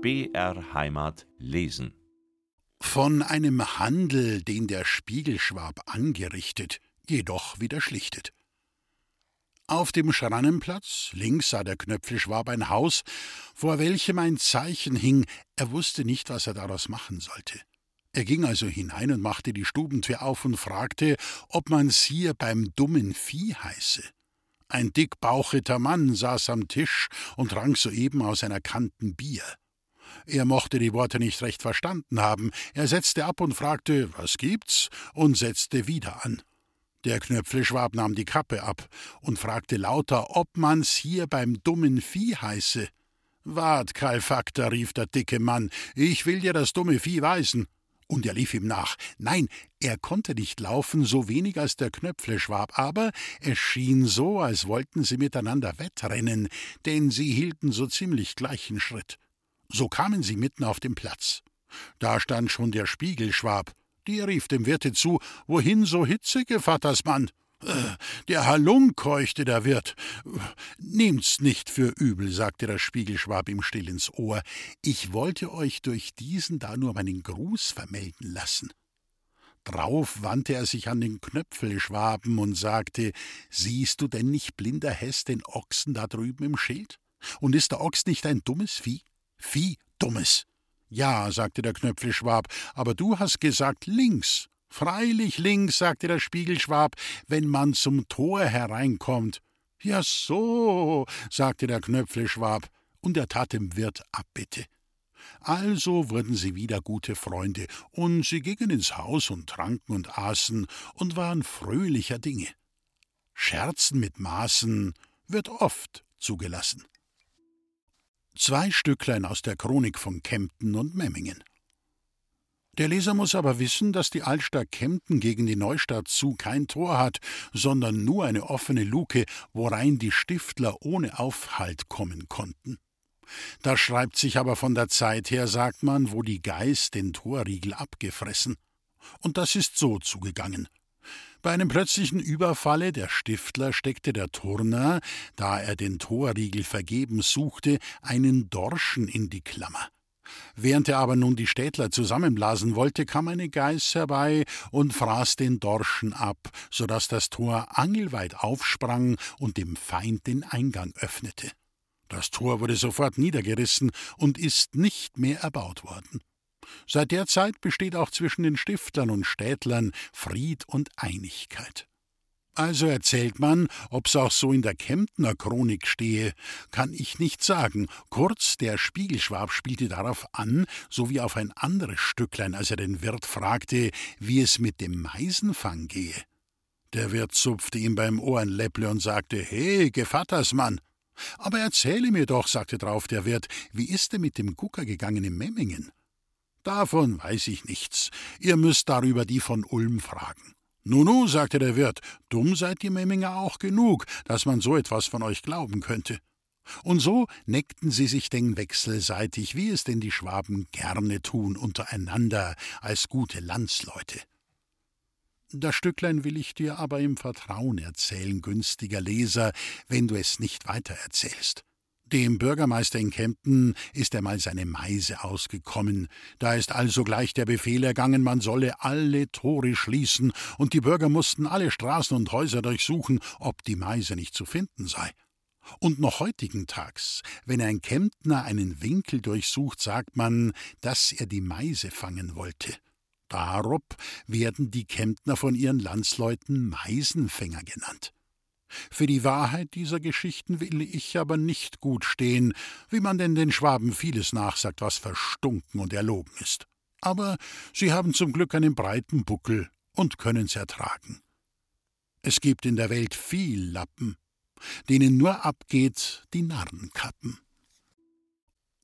BR Heimat lesen. Von einem Handel, den der Spiegelschwab angerichtet, jedoch wieder schlichtet. Auf dem Schrannenplatz, links sah der Knöpfelschwab ein Haus, vor welchem ein Zeichen hing, er wusste nicht, was er daraus machen sollte. Er ging also hinein und machte die Stubentür auf und fragte, ob man's hier beim dummen Vieh heiße. Ein dickbauchiger Mann saß am Tisch und trank soeben aus einer Kanten Bier. Er mochte die Worte nicht recht verstanden haben. Er setzte ab und fragte, was gibt's? und setzte wieder an. Der Knöpfelschwab nahm die Kappe ab und fragte lauter, ob man's hier beim dummen Vieh heiße. Wart, Kalfakter, rief der dicke Mann, ich will dir das dumme Vieh weisen. Und er lief ihm nach. Nein, er konnte nicht laufen, so wenig als der Knöpfleschwab, aber es schien so, als wollten sie miteinander wettrennen, denn sie hielten so ziemlich gleichen Schritt. So kamen sie mitten auf den Platz. Da stand schon der Spiegelschwab. Der rief dem Wirte zu: Wohin so Hitze, Gevattersmann? Äh, der Halunk, keuchte der Wirt. Nehmt's nicht für übel, sagte der Spiegelschwab ihm still ins Ohr. Ich wollte euch durch diesen da nur meinen Gruß vermelden lassen. Drauf wandte er sich an den Knöpfelschwaben und sagte: Siehst du denn nicht, blinder Hess, den Ochsen da drüben im Schild? Und ist der Ochs nicht ein dummes Vieh? Vieh, dummes. Ja, sagte der Knöpfelschwab, aber du hast gesagt links. Freilich links, sagte der Spiegelschwab, wenn man zum Tor hereinkommt. Ja so, sagte der Knöpfelschwab, und er tat dem Wirt Abbitte. Also wurden sie wieder gute Freunde, und sie gingen ins Haus und tranken und aßen und waren fröhlicher Dinge. Scherzen mit Maßen wird oft zugelassen. Zwei Stücklein aus der Chronik von Kempten und Memmingen. Der Leser muss aber wissen, dass die Altstadt Kempten gegen die Neustadt zu kein Tor hat, sondern nur eine offene Luke, worein die Stiftler ohne Aufhalt kommen konnten. Das schreibt sich aber von der Zeit her, sagt man, wo die Geiß den Torriegel abgefressen. Und das ist so zugegangen. Bei einem plötzlichen Überfalle der Stiftler steckte der Turner, da er den Torriegel vergebens suchte, einen Dorschen in die Klammer. Während er aber nun die Städtler zusammenblasen wollte, kam eine Geiß herbei und fraß den Dorschen ab, so dass das Tor angelweit aufsprang und dem Feind den Eingang öffnete. Das Tor wurde sofort niedergerissen und ist nicht mehr erbaut worden. Seit der Zeit besteht auch zwischen den Stiftlern und Städtlern Fried und Einigkeit. Also erzählt man, ob's auch so in der Kemptner Chronik stehe, kann ich nicht sagen. Kurz, der Spiegelschwab spielte darauf an, sowie auf ein anderes Stücklein, als er den Wirt fragte, wie es mit dem Meisenfang gehe. Der Wirt zupfte ihm beim Ohrenläpple und sagte: He, Gevattersmann! Aber erzähle mir doch, sagte drauf der Wirt, wie ist denn mit dem Gucker gegangen in Memmingen? Davon weiß ich nichts. Ihr müsst darüber die von Ulm fragen. Nunu, sagte der Wirt, dumm seid ihr Memminger auch genug, dass man so etwas von euch glauben könnte. Und so neckten sie sich denn wechselseitig, wie es denn die Schwaben gerne tun untereinander als gute Landsleute. Das Stücklein will ich dir aber im Vertrauen erzählen, günstiger Leser, wenn du es nicht weiter erzählst. Dem Bürgermeister in Kempten ist einmal seine Meise ausgekommen. Da ist also gleich der Befehl ergangen, man solle alle Tore schließen, und die Bürger mussten alle Straßen und Häuser durchsuchen, ob die Meise nicht zu finden sei. Und noch heutigen Tags, wenn ein Kemptner einen Winkel durchsucht, sagt man, dass er die Meise fangen wollte. Darob werden die Kemptner von ihren Landsleuten Meisenfänger genannt. Für die Wahrheit dieser Geschichten will ich aber nicht gut stehen, wie man denn den Schwaben vieles nachsagt, was verstunken und erlogen ist. Aber sie haben zum Glück einen breiten Buckel und können's ertragen. Es gibt in der Welt viel Lappen, denen nur abgeht die Narrenkappen.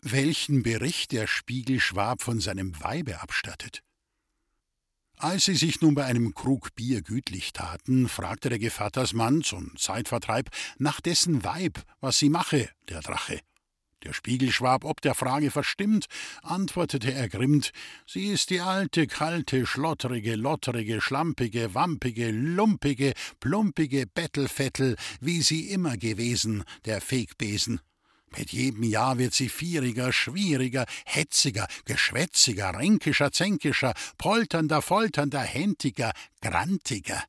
Welchen Bericht der Spiegelschwab von seinem Weibe abstattet, als sie sich nun bei einem Krug Bier gütlich taten, fragte der Gevattersmann zum Zeitvertreib nach dessen Weib, was sie mache, der Drache. Der Spiegelschwab ob der Frage verstimmt, antwortete er grimmt, sie ist die alte, kalte, schlotterige, lotterige, schlampige, wampige, lumpige, plumpige Bettelfettel, wie sie immer gewesen, der Fegbesen. Mit jedem Jahr wird sie vieriger, schwieriger, hetziger, geschwätziger, ränkischer, zänkischer, polternder, folternder, häntiger, grantiger.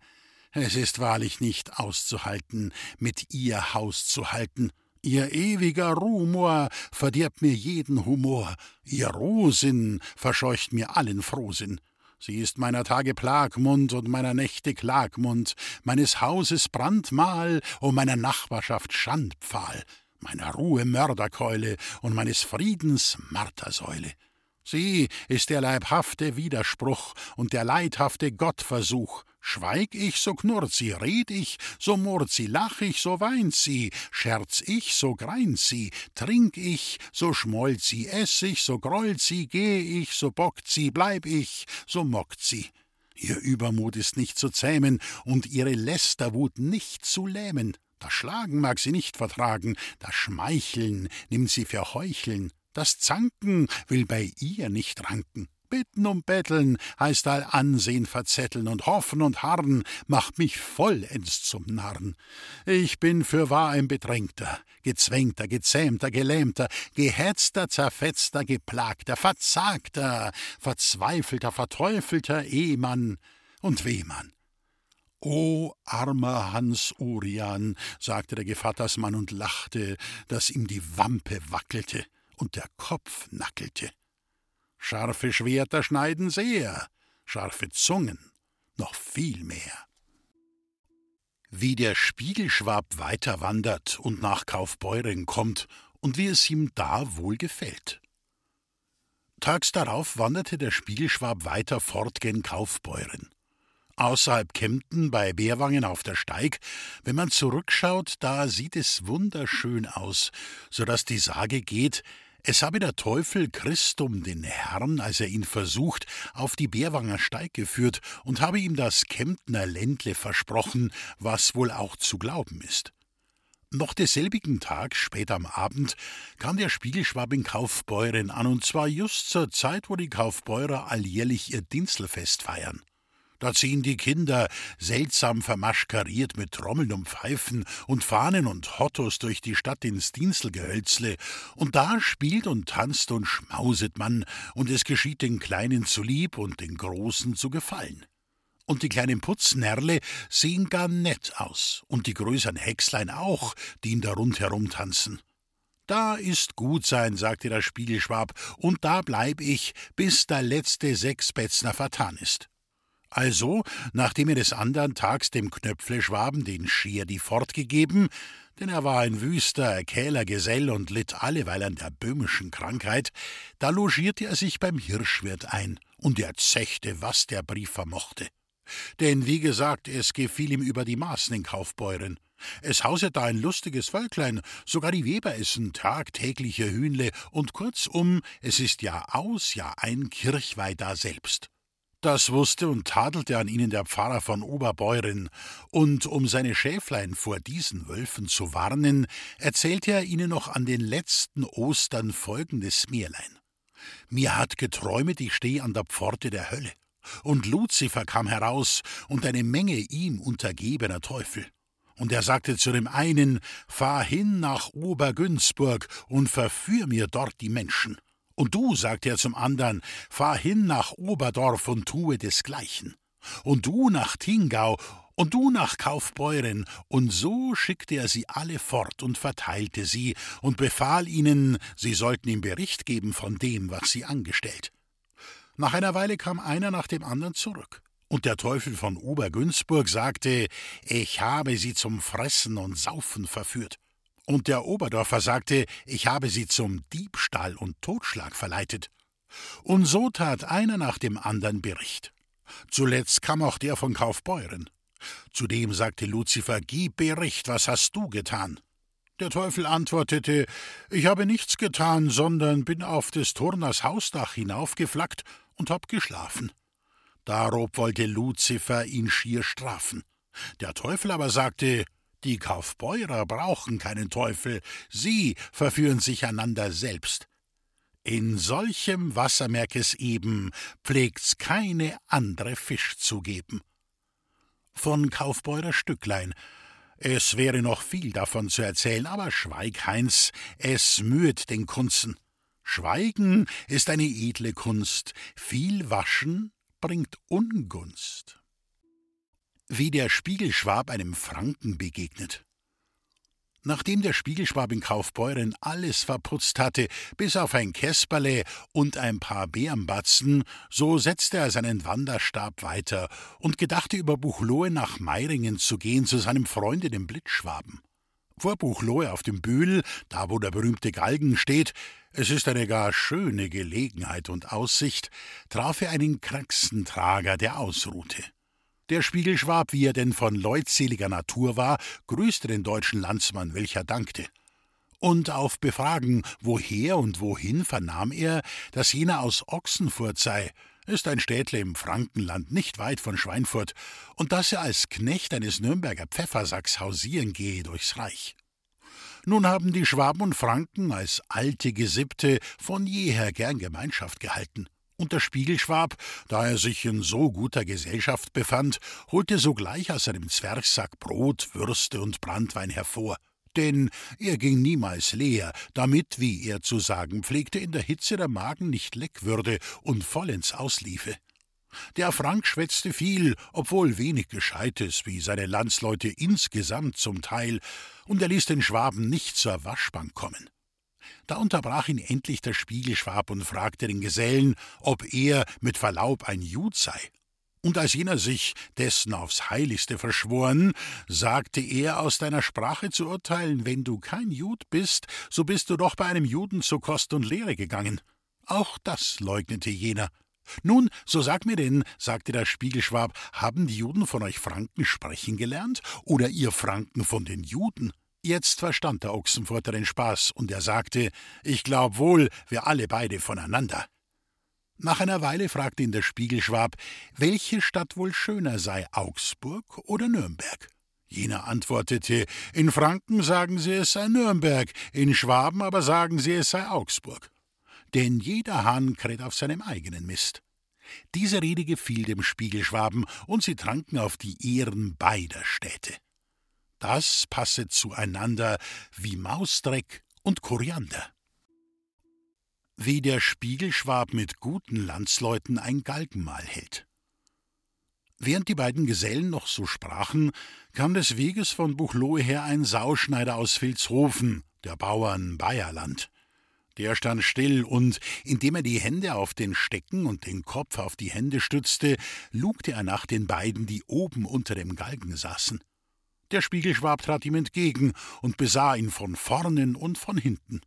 Es ist wahrlich nicht auszuhalten, mit ihr Haus zu halten. Ihr ewiger Rumor verdirbt mir jeden Humor, ihr Rohsinn verscheucht mir allen Frohsinn. Sie ist meiner Tage Plagmund und meiner Nächte Klagmund, meines Hauses Brandmal und meiner Nachbarschaft Schandpfahl meiner Ruhe Mörderkeule und meines Friedens Martersäule. Sie ist der leibhafte Widerspruch und der leidhafte Gottversuch. Schweig ich, so knurrt sie, red ich, so murrt sie, lach ich, so weint sie, scherz ich, so greint sie, trink ich, so schmollt sie, ess ich, so grollt sie, geh ich, so bockt sie, bleib ich, so mockt sie. Ihr Übermut ist nicht zu zähmen und ihre Lästerwut nicht zu lähmen. Das Schlagen mag sie nicht vertragen, das Schmeicheln nimmt sie für Heucheln, das Zanken will bei ihr nicht ranken. Bitten und betteln heißt all Ansehen verzetteln und hoffen und harren macht mich vollends zum Narren. Ich bin fürwahr ein Bedrängter, gezwängter, gezähmter, gelähmter, gehetzter, zerfetzter, geplagter, verzagter, verzweifelter, verteufelter Ehemann und Wehmann. O armer Hans Urian, sagte der Gevattersmann und lachte, dass ihm die Wampe wackelte und der Kopf nackelte. Scharfe Schwerter schneiden sehr, scharfe Zungen noch viel mehr. Wie der Spiegelschwab weiterwandert und nach Kaufbeuren kommt und wie es ihm da wohl gefällt. Tags darauf wanderte der Spiegelschwab weiter fort gen Kaufbeuren außerhalb Kempten bei Beerwangen auf der Steig. Wenn man zurückschaut, da sieht es wunderschön aus, so dass die Sage geht, es habe der Teufel Christum den Herrn, als er ihn versucht, auf die Beerwanger Steig geführt und habe ihm das Kemptner Ländle versprochen, was wohl auch zu glauben ist. Noch desselbigen Tag, spät am Abend, kam der Spiegelschwab in Kaufbeuren an, und zwar just zur Zeit, wo die Kaufbeurer alljährlich ihr Dinselfest feiern. Da ziehen die Kinder, seltsam vermaschkariert mit Trommeln und Pfeifen und Fahnen und Hottos durch die Stadt ins Dienselgehölzle, und da spielt und tanzt und schmauset man, und es geschieht den Kleinen zu lieb und den Großen zu gefallen. Und die kleinen Putznärle sehen gar nett aus, und die größeren Hexlein auch, die ihn da rundherum tanzen. Da ist gut sein, sagte der Spiegelschwab, und da bleib ich, bis der letzte Sechsbetzner vertan ist. Also, nachdem er des andern Tags dem Knöpfleschwaben den Schierdi fortgegeben, denn er war ein wüster, kähler Gesell und litt alleweil an der böhmischen Krankheit, da logierte er sich beim Hirschwirt ein, und er zechte, was der Brief vermochte. Denn, wie gesagt, es gefiel ihm über die Maßen in Kaufbeuren. Es hauset da ein lustiges Völklein, sogar die Weber essen tagtägliche Hühnle, und kurzum, es ist ja aus, ja ein Kirchweih da selbst. Das wusste und tadelte an ihnen der Pfarrer von Oberbeuren, und um seine Schäflein vor diesen Wölfen zu warnen, erzählte er ihnen noch an den letzten Ostern folgendes Märlein. Mir hat geträumet, ich steh an der Pforte der Hölle, und Luzifer kam heraus und eine Menge ihm untergebener Teufel. Und er sagte zu dem einen, Fahr hin nach Obergünzburg und verführ mir dort die Menschen. Und du, sagte er zum andern, fahr hin nach Oberdorf und tue desgleichen. Und du nach Tingau und du nach Kaufbeuren, und so schickte er sie alle fort und verteilte sie und befahl ihnen, sie sollten ihm Bericht geben von dem, was sie angestellt. Nach einer Weile kam einer nach dem anderen zurück. Und der Teufel von Obergünzburg sagte, ich habe sie zum Fressen und Saufen verführt. Und der Oberdorfer sagte, ich habe sie zum Diebstahl und Totschlag verleitet. Und so tat einer nach dem andern Bericht. Zuletzt kam auch der von Kaufbeuren. Zudem sagte Luzifer, gib Bericht, was hast du getan? Der Teufel antwortete, ich habe nichts getan, sondern bin auf des Turners Hausdach hinaufgeflackt und hab geschlafen. Darob wollte Luzifer ihn schier strafen. Der Teufel aber sagte, die Kaufbeurer brauchen keinen Teufel, sie verführen sich einander selbst. In solchem Wasser merk es eben, pflegt's keine andre Fisch zu geben. Von Kaufbeurer Stücklein. Es wäre noch viel davon zu erzählen, aber schweig, Heinz, es müht den Kunzen. Schweigen ist eine edle Kunst, viel Waschen bringt Ungunst. Wie der Spiegelschwab einem Franken begegnet. Nachdem der Spiegelschwab in Kaufbeuren alles verputzt hatte, bis auf ein Käsperle und ein paar Bärenbatzen, so setzte er seinen Wanderstab weiter und gedachte über Buchloe nach Meiringen zu gehen zu seinem Freunde dem Blitzschwaben. Vor Buchloe auf dem Bühl, da wo der berühmte Galgen steht, es ist eine gar schöne Gelegenheit und Aussicht, traf er einen Kraxentrager, der ausruhte. Der Spiegelschwab, wie er denn von leutseliger Natur war, grüßte den deutschen Landsmann, welcher dankte. Und auf Befragen, woher und wohin, vernahm er, dass jener aus Ochsenfurt sei, ist ein Städtle im Frankenland nicht weit von Schweinfurt, und dass er als Knecht eines Nürnberger Pfeffersacks hausieren gehe durchs Reich. Nun haben die Schwaben und Franken als alte Gesippte von jeher gern Gemeinschaft gehalten. Und der Spiegelschwab, da er sich in so guter Gesellschaft befand, holte sogleich aus seinem Zwerchsack Brot, Würste und Brandwein hervor. Denn er ging niemals leer, damit, wie er zu sagen pflegte, in der Hitze der Magen nicht leck würde und vollends ausliefe. Der Frank schwätzte viel, obwohl wenig Gescheites, wie seine Landsleute insgesamt zum Teil, und er ließ den Schwaben nicht zur Waschbank kommen. Da unterbrach ihn endlich der Spiegelschwab und fragte den Gesellen, ob er mit Verlaub ein Jud sei. Und als jener sich dessen aufs Heiligste verschworen, sagte er, aus deiner Sprache zu urteilen, wenn du kein Jud bist, so bist du doch bei einem Juden zu Kost und Lehre gegangen. Auch das leugnete jener. Nun, so sag mir denn, sagte der Spiegelschwab, haben die Juden von euch Franken sprechen gelernt oder ihr Franken von den Juden? Jetzt verstand der Ochsenfurter den Spaß, und er sagte, ich glaub wohl, wir alle beide voneinander. Nach einer Weile fragte ihn der Spiegelschwab, welche Stadt wohl schöner sei, Augsburg oder Nürnberg? Jener antwortete, in Franken sagen sie, es sei Nürnberg, in Schwaben aber sagen sie, es sei Augsburg. Denn jeder Hahn kräht auf seinem eigenen Mist. Diese Rede gefiel dem Spiegelschwaben, und sie tranken auf die Ehren beider Städte. Das passe zueinander wie Mausdreck und Koriander. Wie der Spiegelschwab mit guten Landsleuten ein Galgenmahl hält. Während die beiden Gesellen noch so sprachen, kam des Weges von Buchloe her ein Sauschneider aus Vilshofen, der Bauern Bayerland. Der stand still und, indem er die Hände auf den Stecken und den Kopf auf die Hände stützte, lugte er nach den beiden, die oben unter dem Galgen saßen. Der Spiegelschwab trat ihm entgegen und besah ihn von vornen und von hinten.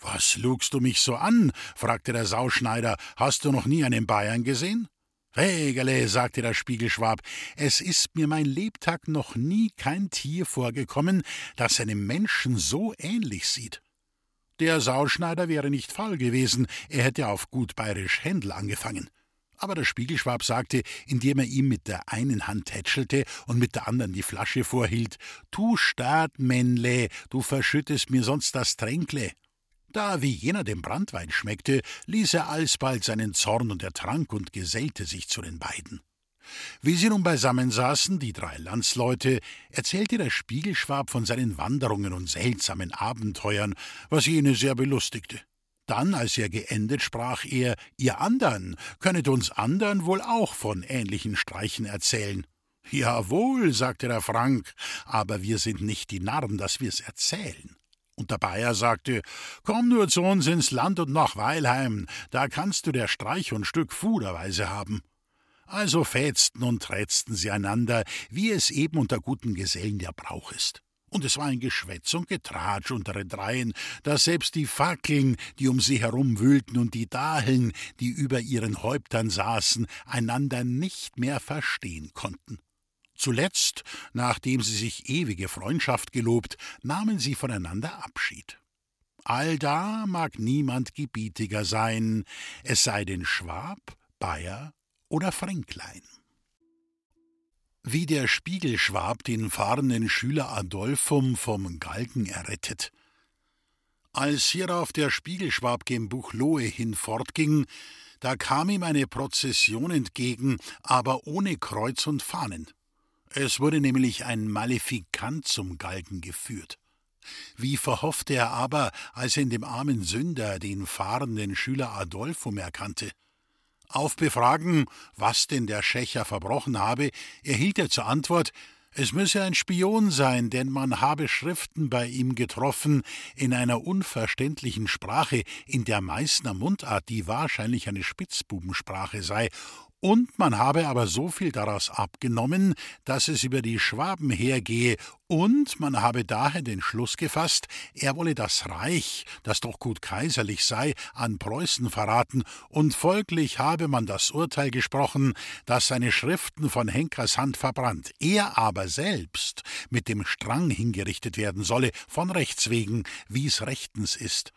Was lugst du mich so an? fragte der Sauschneider. Hast du noch nie einen Bayern gesehen? Wägele, sagte der Spiegelschwab, es ist mir mein Lebtag noch nie kein Tier vorgekommen, das einem Menschen so ähnlich sieht. Der Sauschneider wäre nicht faul gewesen, er hätte auf gut bayerisch Händel angefangen. Aber der Spiegelschwab sagte, indem er ihm mit der einen Hand tätschelte und mit der anderen die Flasche vorhielt: Tu Staat, Männle, du verschüttest mir sonst das Tränkle. Da wie jener dem Brandwein schmeckte, ließ er alsbald seinen Zorn und er trank und gesellte sich zu den beiden. Wie sie nun beisammen saßen, die drei Landsleute, erzählte der Spiegelschwab von seinen Wanderungen und seltsamen Abenteuern, was jene sehr belustigte. Dann, als er geendet, sprach er, ihr andern, könnet uns andern wohl auch von ähnlichen Streichen erzählen. Jawohl, sagte der Frank, aber wir sind nicht die Narren, dass wir's erzählen. Und der Bayer sagte, komm nur zu uns ins Land und nach Weilheim, da kannst du der Streich und Stück Fuderweise haben. Also fätzten und trätzten sie einander, wie es eben unter guten Gesellen der Brauch ist und es war ein Geschwätz und Getratsch unter den Dreien, dass selbst die Fackeln, die um sie herum wühlten, und die Daheln, die über ihren Häuptern saßen, einander nicht mehr verstehen konnten. Zuletzt, nachdem sie sich ewige Freundschaft gelobt, nahmen sie voneinander Abschied. Allda mag niemand gebietiger sein, es sei denn Schwab, Bayer oder Fränklein wie der Spiegelschwab den fahrenden Schüler Adolphum vom Galgen errettet. Als hierauf der Spiegelschwab gen Buchloe hinfortging, da kam ihm eine Prozession entgegen, aber ohne Kreuz und Fahnen. Es wurde nämlich ein Malefikant zum Galgen geführt. Wie verhoffte er aber, als er in dem armen Sünder den fahrenden Schüler Adolphum erkannte? Auf Befragen, was denn der Schächer verbrochen habe, erhielt er zur Antwort, es müsse ein Spion sein, denn man habe Schriften bei ihm getroffen in einer unverständlichen Sprache, in der Meißner Mundart, die wahrscheinlich eine Spitzbubensprache sei, und man habe aber so viel daraus abgenommen, dass es über die Schwaben hergehe, und man habe daher den Schluss gefasst, er wolle das Reich, das doch gut kaiserlich sei, an Preußen verraten, und folglich habe man das Urteil gesprochen, dass seine Schriften von Henkers Hand verbrannt, er aber selbst mit dem Strang hingerichtet werden solle, von Rechts wegen, wie's rechtens ist.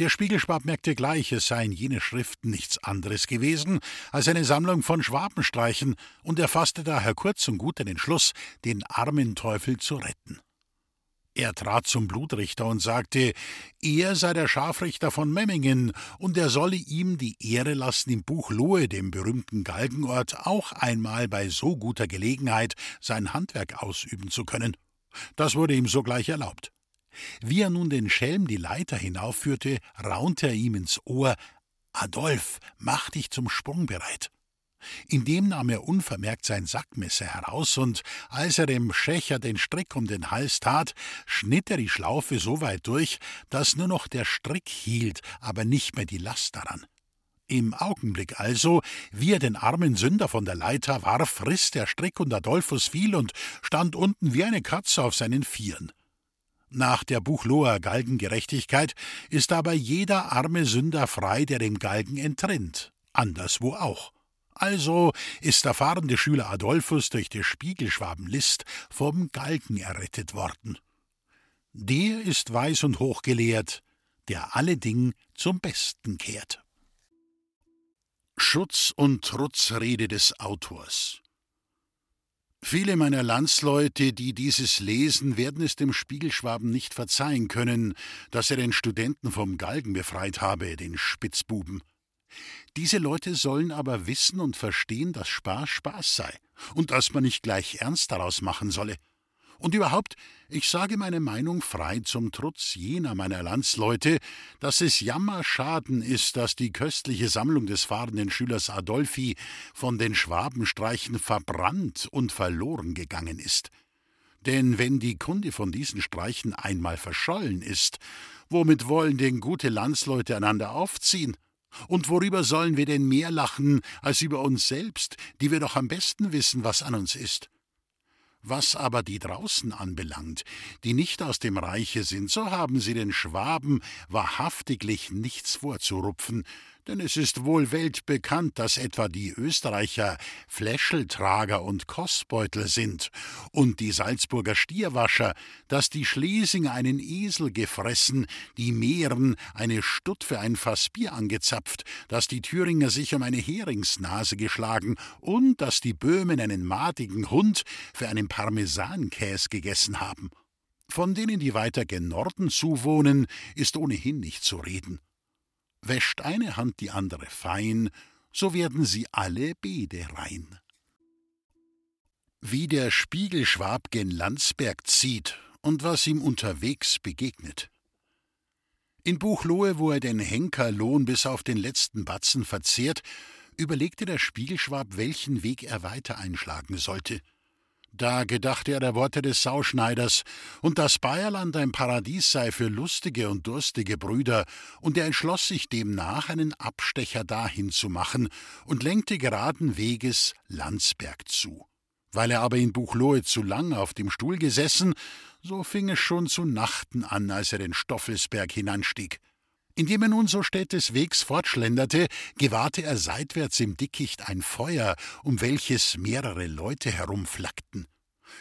Der Spiegelschwab merkte gleich, es seien jene Schriften nichts anderes gewesen als eine Sammlung von Schwabenstreichen, und er fasste daher kurz und gut den Entschluss, den armen Teufel zu retten. Er trat zum Blutrichter und sagte, er sei der Scharfrichter von Memmingen, und er solle ihm die Ehre lassen, im Buch Lohe, dem berühmten Galgenort, auch einmal bei so guter Gelegenheit sein Handwerk ausüben zu können. Das wurde ihm sogleich erlaubt. Wie er nun den Schelm die Leiter hinaufführte, raunte er ihm ins Ohr Adolf, mach dich zum Sprung bereit. Indem nahm er unvermerkt sein Sackmesser heraus, und als er dem Schächer den Strick um den Hals tat, schnitt er die Schlaufe so weit durch, dass nur noch der Strick hielt, aber nicht mehr die Last daran. Im Augenblick also, wie er den armen Sünder von der Leiter warf, riss der Strick und Adolphus fiel und stand unten wie eine Katze auf seinen Vieren. Nach der Buchloher Galgengerechtigkeit ist aber jeder arme Sünder frei, der dem Galgen entrinnt, anderswo auch. Also ist der fahrende Schüler Adolphus durch die Spiegelschwabenlist vom Galgen errettet worden. Der ist weis und hochgelehrt, der alle Ding zum Besten kehrt. Schutz und Trutzrede des Autors Viele meiner Landsleute, die dieses lesen, werden es dem Spiegelschwaben nicht verzeihen können, dass er den Studenten vom Galgen befreit habe, den Spitzbuben. Diese Leute sollen aber wissen und verstehen, dass Spaß Spaß sei und dass man nicht gleich Ernst daraus machen solle. Und überhaupt, ich sage meine Meinung frei zum Trutz jener meiner Landsleute, dass es Jammerschaden ist, dass die köstliche Sammlung des fahrenden Schülers Adolfi von den Schwabenstreichen verbrannt und verloren gegangen ist. Denn wenn die Kunde von diesen Streichen einmal verschollen ist, womit wollen denn gute Landsleute einander aufziehen? Und worüber sollen wir denn mehr lachen als über uns selbst, die wir doch am besten wissen, was an uns ist? Was aber die draußen anbelangt, die nicht aus dem Reiche sind, so haben sie den Schwaben wahrhaftiglich nichts vorzurupfen, denn es ist wohl weltbekannt, dass etwa die Österreicher Fläscheltrager und Kostbeutel sind, und die Salzburger Stierwascher, dass die Schlesinger einen Esel gefressen, die Mähren eine Stutt für ein Fass Bier angezapft, dass die Thüringer sich um eine Heringsnase geschlagen und dass die Böhmen einen madigen Hund für einen Parmesankäs gegessen haben. Von denen, die weiter gen Norden zuwohnen, ist ohnehin nicht zu reden. Wäscht eine Hand die andere fein, so werden sie alle Bede rein. Wie der Spiegelschwab gen Landsberg zieht und was ihm unterwegs begegnet. In Buchlohe, wo er den Henkerlohn bis auf den letzten Batzen verzehrt, überlegte der Spiegelschwab, welchen Weg er weiter einschlagen sollte. Da gedachte er der Worte des Sauschneiders, und das Bayerland ein Paradies sei für lustige und durstige Brüder, und er entschloss sich demnach, einen Abstecher dahin zu machen und lenkte geraden Weges Landsberg zu. Weil er aber in Buchloe zu lang auf dem Stuhl gesessen, so fing es schon zu Nachten an, als er den Stoffelsberg hinanstieg. Indem er nun so städtes Wegs fortschlenderte, gewahrte er seitwärts im Dickicht ein Feuer, um welches mehrere Leute herumflackten.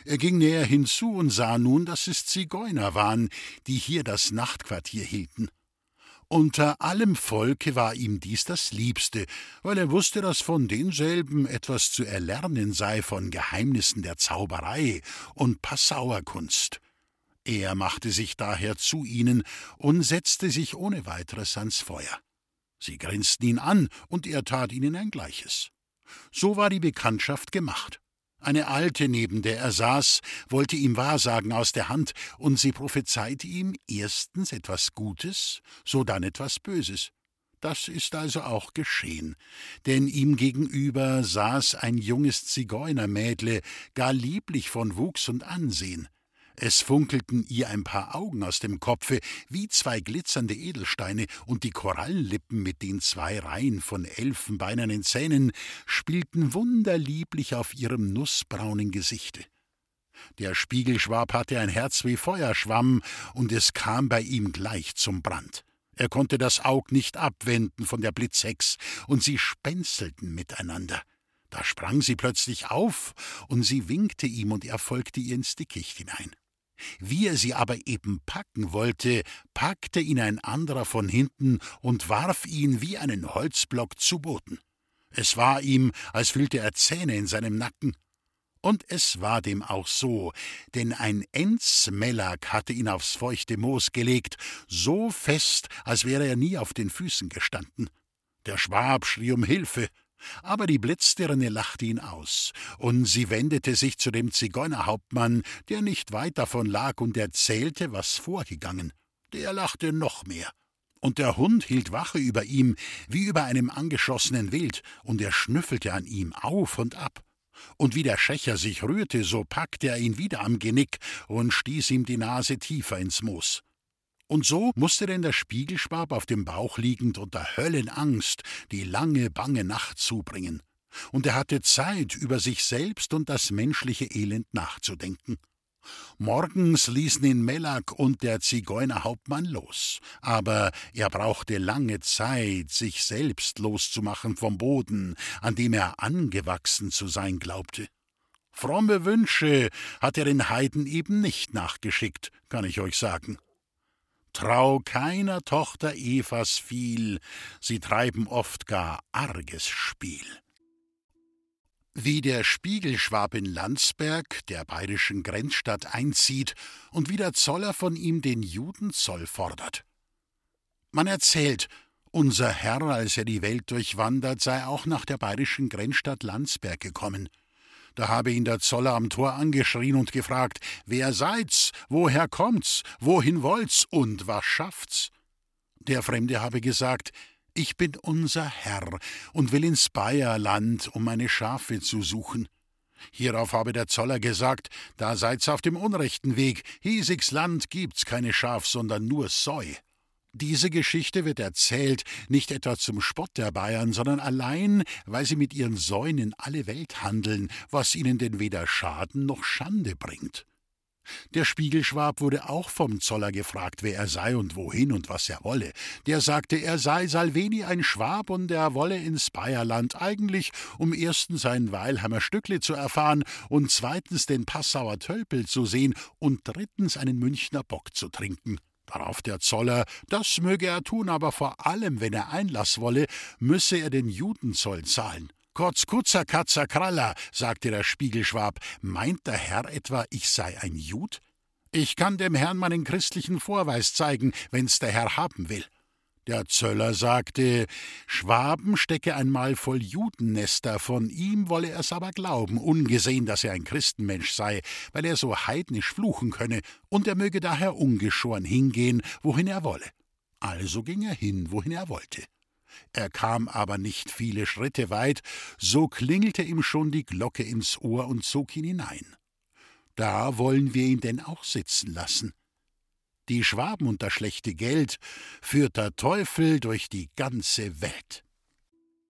Er ging näher hinzu und sah nun, dass es Zigeuner waren, die hier das Nachtquartier hielten. Unter allem Volke war ihm dies das Liebste, weil er wusste, dass von denselben etwas zu erlernen sei von Geheimnissen der Zauberei und Passauerkunst. Er machte sich daher zu ihnen und setzte sich ohne weiteres ans Feuer. Sie grinsten ihn an, und er tat ihnen ein gleiches. So war die Bekanntschaft gemacht. Eine Alte, neben der er saß, wollte ihm Wahrsagen aus der Hand, und sie prophezeite ihm erstens etwas Gutes, sodann etwas Böses. Das ist also auch geschehen, denn ihm gegenüber saß ein junges Zigeunermädle, gar lieblich von Wuchs und Ansehen. Es funkelten ihr ein paar Augen aus dem Kopfe wie zwei glitzernde Edelsteine, und die Korallenlippen mit den zwei Reihen von elfenbeinernen Zähnen spielten wunderlieblich auf ihrem nußbraunen Gesichte. Der Spiegelschwab hatte ein Herz wie Feuerschwamm, und es kam bei ihm gleich zum Brand. Er konnte das Aug nicht abwenden von der Blitzhex, und sie spenzelten miteinander. Da sprang sie plötzlich auf, und sie winkte ihm, und er folgte ihr ins Dickicht hinein. Wie er sie aber eben packen wollte, packte ihn ein anderer von hinten und warf ihn wie einen Holzblock zu Boden. Es war ihm, als fühlte er Zähne in seinem Nacken. Und es war dem auch so, denn ein Enzmelak hatte ihn aufs feuchte Moos gelegt, so fest, als wäre er nie auf den Füßen gestanden. Der Schwab schrie um Hilfe, aber die Blitzdirne lachte ihn aus, und sie wendete sich zu dem Zigeunerhauptmann, der nicht weit davon lag, und erzählte, was vorgegangen. Der lachte noch mehr. Und der Hund hielt Wache über ihm, wie über einem angeschossenen Wild, und er schnüffelte an ihm auf und ab. Und wie der Schächer sich rührte, so packte er ihn wieder am Genick und stieß ihm die Nase tiefer ins Moos. Und so musste denn der Spiegelschwab auf dem Bauch liegend unter Höllenangst die lange, bange Nacht zubringen. Und er hatte Zeit, über sich selbst und das menschliche Elend nachzudenken. Morgens ließen ihn Melak und der Zigeunerhauptmann los, aber er brauchte lange Zeit, sich selbst loszumachen vom Boden, an dem er angewachsen zu sein glaubte. Fromme Wünsche hat er den Heiden eben nicht nachgeschickt, kann ich euch sagen. Trau keiner Tochter Evas viel, sie treiben oft gar arges Spiel. Wie der Spiegelschwab in Landsberg, der bayerischen Grenzstadt, einzieht und wie der Zoller von ihm den Judenzoll fordert. Man erzählt, unser Herr, als er die Welt durchwandert, sei auch nach der bayerischen Grenzstadt Landsberg gekommen. Da habe ihn der Zoller am Tor angeschrien und gefragt: Wer seid's? Woher kommt's? Wohin wollt's? Und was schafft's? Der Fremde habe gesagt: Ich bin unser Herr und will ins Bayerland, um meine Schafe zu suchen. Hierauf habe der Zoller gesagt: Da seid's auf dem unrechten Weg. Hiesigs Land gibt's keine Schaf, sondern nur Säu. Diese Geschichte wird erzählt, nicht etwa zum Spott der Bayern, sondern allein, weil sie mit ihren Säuen in alle Welt handeln, was ihnen denn weder Schaden noch Schande bringt. Der Spiegelschwab wurde auch vom Zoller gefragt, wer er sei und wohin und was er wolle. Der sagte, er sei Salveni ein Schwab und er wolle ins Bayerland, eigentlich um erstens ein Weilheimer Stückle zu erfahren und zweitens den Passauer Tölpel zu sehen und drittens einen Münchner Bock zu trinken. Darauf der Zoller, das möge er tun, aber vor allem, wenn er Einlass wolle, müsse er den Judenzoll zahlen. Kotz Kutzer Katzer Kraller, sagte der Spiegelschwab, meint der Herr etwa, ich sei ein Jud? Ich kann dem Herrn meinen christlichen Vorweis zeigen, wenn's der Herr haben will. Der Zöller sagte, Schwaben stecke einmal voll Judennester, von ihm wolle er's aber glauben, ungesehen, dass er ein Christenmensch sei, weil er so heidnisch fluchen könne, und er möge daher ungeschoren hingehen, wohin er wolle. Also ging er hin, wohin er wollte. Er kam aber nicht viele Schritte weit, so klingelte ihm schon die Glocke ins Ohr und zog ihn hinein. Da wollen wir ihn denn auch sitzen lassen die Schwaben und das schlechte Geld, führt der Teufel durch die ganze Welt.